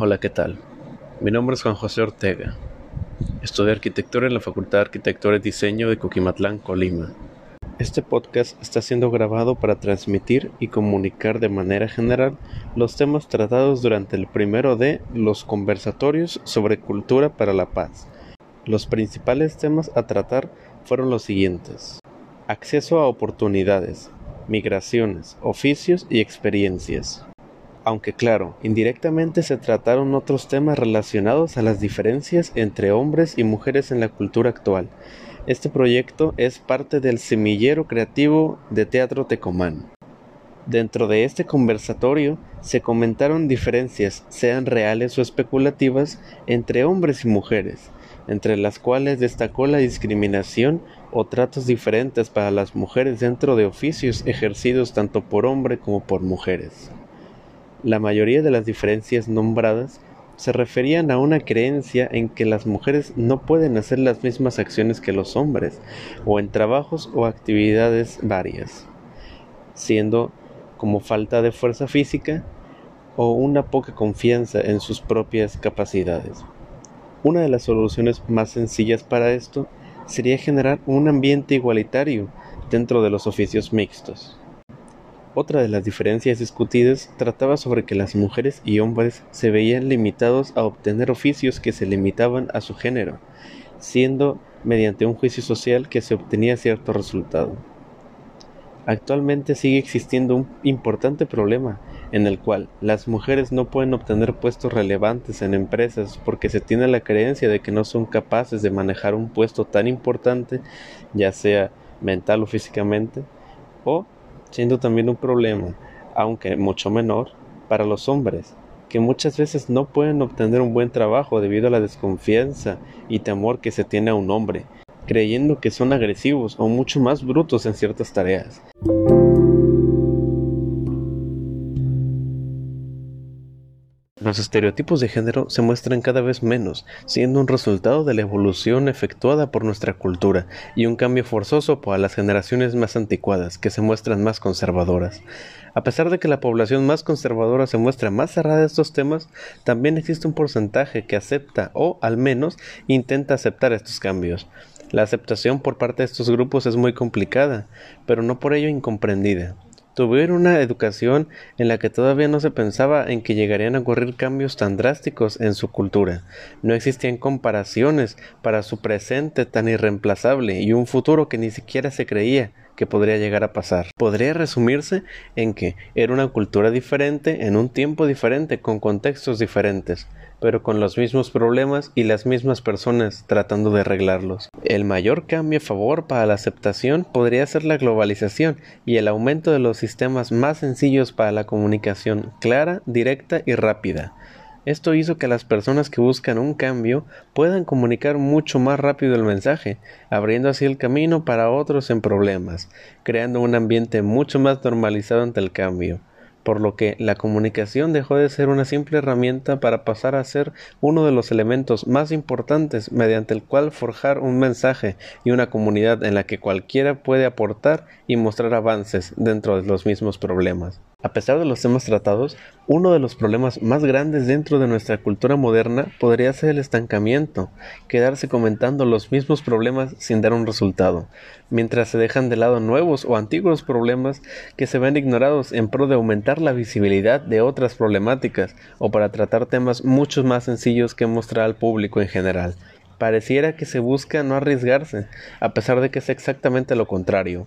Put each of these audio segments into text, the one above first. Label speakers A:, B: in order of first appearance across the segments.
A: Hola, ¿qué tal? Mi nombre es Juan José Ortega. Estudio arquitectura en la Facultad de Arquitectura y Diseño de Coquimatlán, Colima. Este podcast está siendo grabado para transmitir y comunicar de manera general los temas tratados durante el primero de los conversatorios sobre cultura para la paz. Los principales temas a tratar fueron los siguientes. Acceso a oportunidades, migraciones, oficios y experiencias. Aunque claro, indirectamente se trataron otros temas relacionados a las diferencias entre hombres y mujeres en la cultura actual. Este proyecto es parte del semillero creativo de Teatro Tecomán. Dentro de este conversatorio se comentaron diferencias, sean reales o especulativas, entre hombres y mujeres, entre las cuales destacó la discriminación o tratos diferentes para las mujeres dentro de oficios ejercidos tanto por hombre como por mujeres. La mayoría de las diferencias nombradas se referían a una creencia en que las mujeres no pueden hacer las mismas acciones que los hombres, o en trabajos o actividades varias, siendo como falta de fuerza física o una poca confianza en sus propias capacidades. Una de las soluciones más sencillas para esto sería generar un ambiente igualitario dentro de los oficios mixtos. Otra de las diferencias discutidas trataba sobre que las mujeres y hombres se veían limitados a obtener oficios que se limitaban a su género, siendo mediante un juicio social que se obtenía cierto resultado. Actualmente sigue existiendo un importante problema en el cual las mujeres no pueden obtener puestos relevantes en empresas porque se tiene la creencia de que no son capaces de manejar un puesto tan importante, ya sea mental o físicamente, o siendo también un problema, aunque mucho menor, para los hombres, que muchas veces no pueden obtener un buen trabajo debido a la desconfianza y temor que se tiene a un hombre, creyendo que son agresivos o mucho más brutos en ciertas tareas. Los estereotipos de género se muestran cada vez menos, siendo un resultado de la evolución efectuada por nuestra cultura y un cambio forzoso para las generaciones más anticuadas, que se muestran más conservadoras. A pesar de que la población más conservadora se muestra más cerrada a estos temas, también existe un porcentaje que acepta o al menos intenta aceptar estos cambios. La aceptación por parte de estos grupos es muy complicada, pero no por ello incomprendida. Tuvieron una educación en la que todavía no se pensaba en que llegarían a ocurrir cambios tan drásticos en su cultura. No existían comparaciones para su presente tan irreemplazable y un futuro que ni siquiera se creía que podría llegar a pasar. Podría resumirse en que era una cultura diferente en un tiempo diferente con contextos diferentes pero con los mismos problemas y las mismas personas tratando de arreglarlos. El mayor cambio a favor para la aceptación podría ser la globalización y el aumento de los sistemas más sencillos para la comunicación clara, directa y rápida. Esto hizo que las personas que buscan un cambio puedan comunicar mucho más rápido el mensaje, abriendo así el camino para otros en problemas, creando un ambiente mucho más normalizado ante el cambio por lo que la comunicación dejó de ser una simple herramienta para pasar a ser uno de los elementos más importantes mediante el cual forjar un mensaje y una comunidad en la que cualquiera puede aportar y mostrar avances dentro de los mismos problemas. A pesar de los temas tratados, uno de los problemas más grandes dentro de nuestra cultura moderna podría ser el estancamiento, quedarse comentando los mismos problemas sin dar un resultado, mientras se dejan de lado nuevos o antiguos problemas que se ven ignorados en pro de aumentar la visibilidad de otras problemáticas o para tratar temas mucho más sencillos que mostrar al público en general. Pareciera que se busca no arriesgarse, a pesar de que es exactamente lo contrario.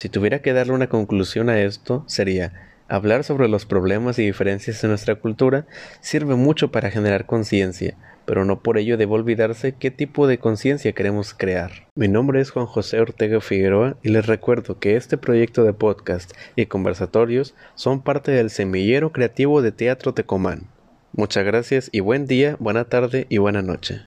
A: Si tuviera que darle una conclusión a esto, sería hablar sobre los problemas y diferencias en nuestra cultura sirve mucho para generar conciencia, pero no por ello debe olvidarse qué tipo de conciencia queremos crear. Mi nombre es Juan José Ortega Figueroa y les recuerdo que este proyecto de podcast y conversatorios son parte del semillero creativo de Teatro Tecomán. Muchas gracias y buen día, buena tarde y buena noche.